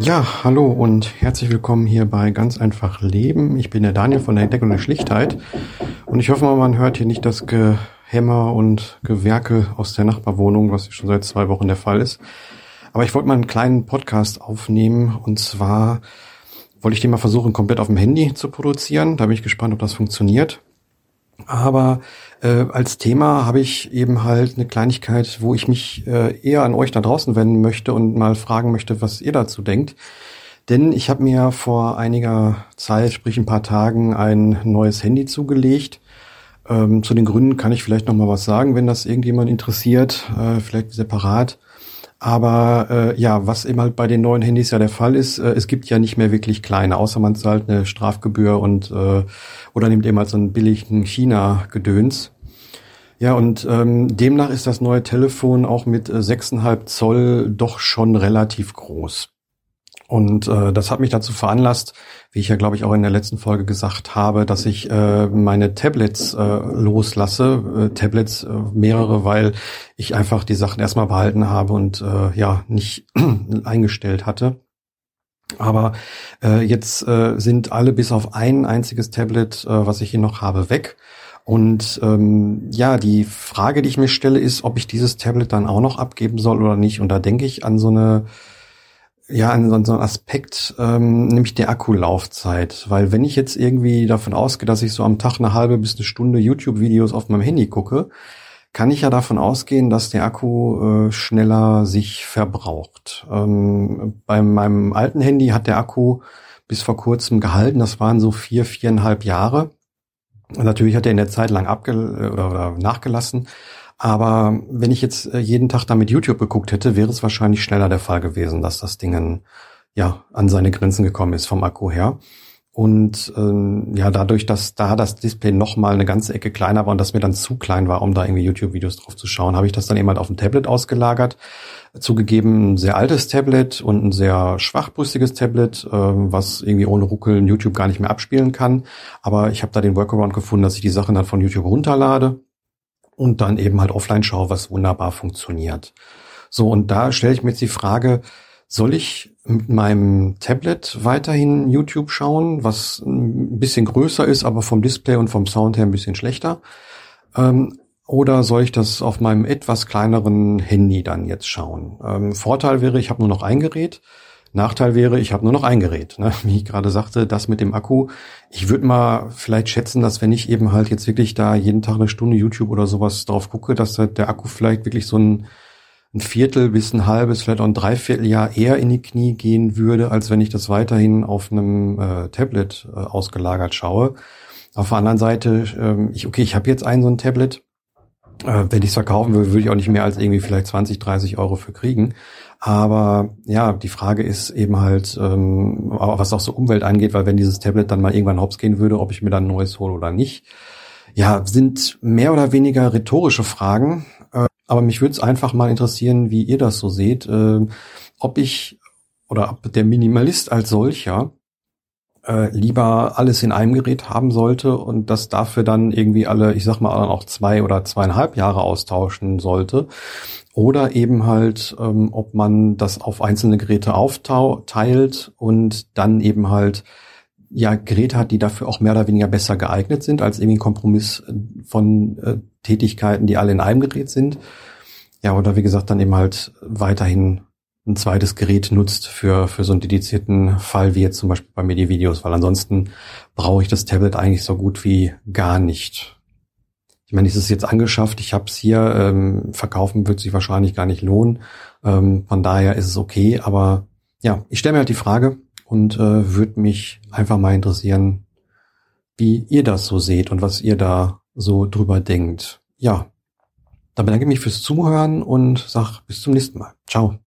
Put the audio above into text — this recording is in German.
Ja, hallo und herzlich willkommen hier bei Ganz einfach Leben. Ich bin der Daniel von der Entdeckung der Schlichtheit und ich hoffe mal, man hört hier nicht das Gehämmer und Gewerke aus der Nachbarwohnung, was schon seit zwei Wochen der Fall ist. Aber ich wollte mal einen kleinen Podcast aufnehmen und zwar wollte ich den mal versuchen, komplett auf dem Handy zu produzieren. Da bin ich gespannt, ob das funktioniert. Aber äh, als Thema habe ich eben halt eine Kleinigkeit, wo ich mich äh, eher an euch da draußen wenden möchte und mal fragen möchte, was ihr dazu denkt. Denn ich habe mir vor einiger Zeit, sprich ein paar Tagen, ein neues Handy zugelegt. Ähm, zu den Gründen kann ich vielleicht noch mal was sagen, wenn das irgendjemand interessiert, äh, vielleicht separat. Aber äh, ja, was eben halt bei den neuen Handys ja der Fall ist, äh, es gibt ja nicht mehr wirklich kleine, außer man zahlt eine Strafgebühr und äh, oder nimmt eben halt so einen billigen China-Gedöns. Ja, und ähm, demnach ist das neue Telefon auch mit äh, 6,5 Zoll doch schon relativ groß. Und äh, das hat mich dazu veranlasst, wie ich ja glaube ich auch in der letzten Folge gesagt habe, dass ich äh, meine Tablets äh, loslasse, äh, Tablets äh, mehrere, weil ich einfach die Sachen erstmal behalten habe und äh, ja nicht eingestellt hatte. Aber äh, jetzt äh, sind alle bis auf ein einziges Tablet, äh, was ich hier noch habe, weg. Und ähm, ja, die Frage, die ich mir stelle, ist, ob ich dieses Tablet dann auch noch abgeben soll oder nicht. Und da denke ich an so eine ja, an so einen Aspekt, ähm, nämlich der Akkulaufzeit. Weil wenn ich jetzt irgendwie davon ausgehe, dass ich so am Tag eine halbe bis eine Stunde YouTube-Videos auf meinem Handy gucke, kann ich ja davon ausgehen, dass der Akku äh, schneller sich verbraucht. Ähm, bei meinem alten Handy hat der Akku bis vor kurzem gehalten. Das waren so vier, viereinhalb Jahre. Und natürlich hat er in der Zeit lang abge oder, oder nachgelassen. Aber wenn ich jetzt äh, jeden Tag damit YouTube geguckt hätte, wäre es wahrscheinlich schneller der Fall gewesen, dass das Ding ja an seine Grenzen gekommen ist vom Akku her. Und ähm, ja, dadurch, dass da das Display noch mal eine ganze Ecke kleiner war und das mir dann zu klein war, um da irgendwie YouTube-Videos drauf zu schauen, habe ich das dann eben halt auf dem Tablet ausgelagert. Zugegeben ein sehr altes Tablet und ein sehr schwachbrüstiges Tablet, äh, was irgendwie ohne Ruckeln YouTube gar nicht mehr abspielen kann. Aber ich habe da den Workaround gefunden, dass ich die Sachen dann von YouTube runterlade und dann eben halt offline schaue, was wunderbar funktioniert. So, und da stelle ich mir jetzt die Frage, soll ich mit meinem Tablet weiterhin YouTube schauen, was ein bisschen größer ist, aber vom Display und vom Sound her ein bisschen schlechter? Ähm, oder soll ich das auf meinem etwas kleineren Handy dann jetzt schauen? Ähm, Vorteil wäre, ich habe nur noch ein Gerät. Nachteil wäre, ich habe nur noch ein Gerät. Ne? Wie ich gerade sagte, das mit dem Akku. Ich würde mal vielleicht schätzen, dass wenn ich eben halt jetzt wirklich da jeden Tag eine Stunde YouTube oder sowas drauf gucke, dass der Akku vielleicht wirklich so ein, ein Viertel bis ein halbes, vielleicht auch ein Dreivierteljahr eher in die Knie gehen würde, als wenn ich das weiterhin auf einem äh, Tablet äh, ausgelagert schaue. Auf der anderen Seite, ähm, ich, okay, ich habe jetzt ein so ein Tablet. Äh, wenn ich es verkaufen würde, würde ich auch nicht mehr als irgendwie vielleicht 20, 30 Euro für kriegen. Aber ja, die Frage ist eben halt, ähm, was auch so Umwelt angeht, weil wenn dieses Tablet dann mal irgendwann hops gehen würde, ob ich mir dann ein neues hole oder nicht. Ja, sind mehr oder weniger rhetorische Fragen. Äh, aber mich würde es einfach mal interessieren, wie ihr das so seht. Äh, ob ich oder ob der Minimalist als solcher äh, lieber alles in einem Gerät haben sollte und das dafür dann irgendwie alle, ich sag mal, auch zwei oder zweieinhalb Jahre austauschen sollte oder eben halt, ähm, ob man das auf einzelne Geräte aufteilt und dann eben halt ja Geräte hat, die dafür auch mehr oder weniger besser geeignet sind, als irgendwie ein Kompromiss äh, von äh, Tätigkeiten, die alle in einem Gerät sind. Ja, oder wie gesagt, dann eben halt weiterhin ein zweites Gerät nutzt für, für so einen dedizierten Fall, wie jetzt zum Beispiel bei Medi-Videos, weil ansonsten brauche ich das Tablet eigentlich so gut wie gar nicht. Ich meine, es ist jetzt angeschafft, ich habe es hier, ähm, verkaufen wird sich wahrscheinlich gar nicht lohnen. Ähm, von daher ist es okay, aber ja, ich stelle mir halt die Frage und äh, würde mich einfach mal interessieren, wie ihr das so seht und was ihr da so drüber denkt. Ja, dann bedanke ich mich fürs Zuhören und sag bis zum nächsten Mal. Ciao.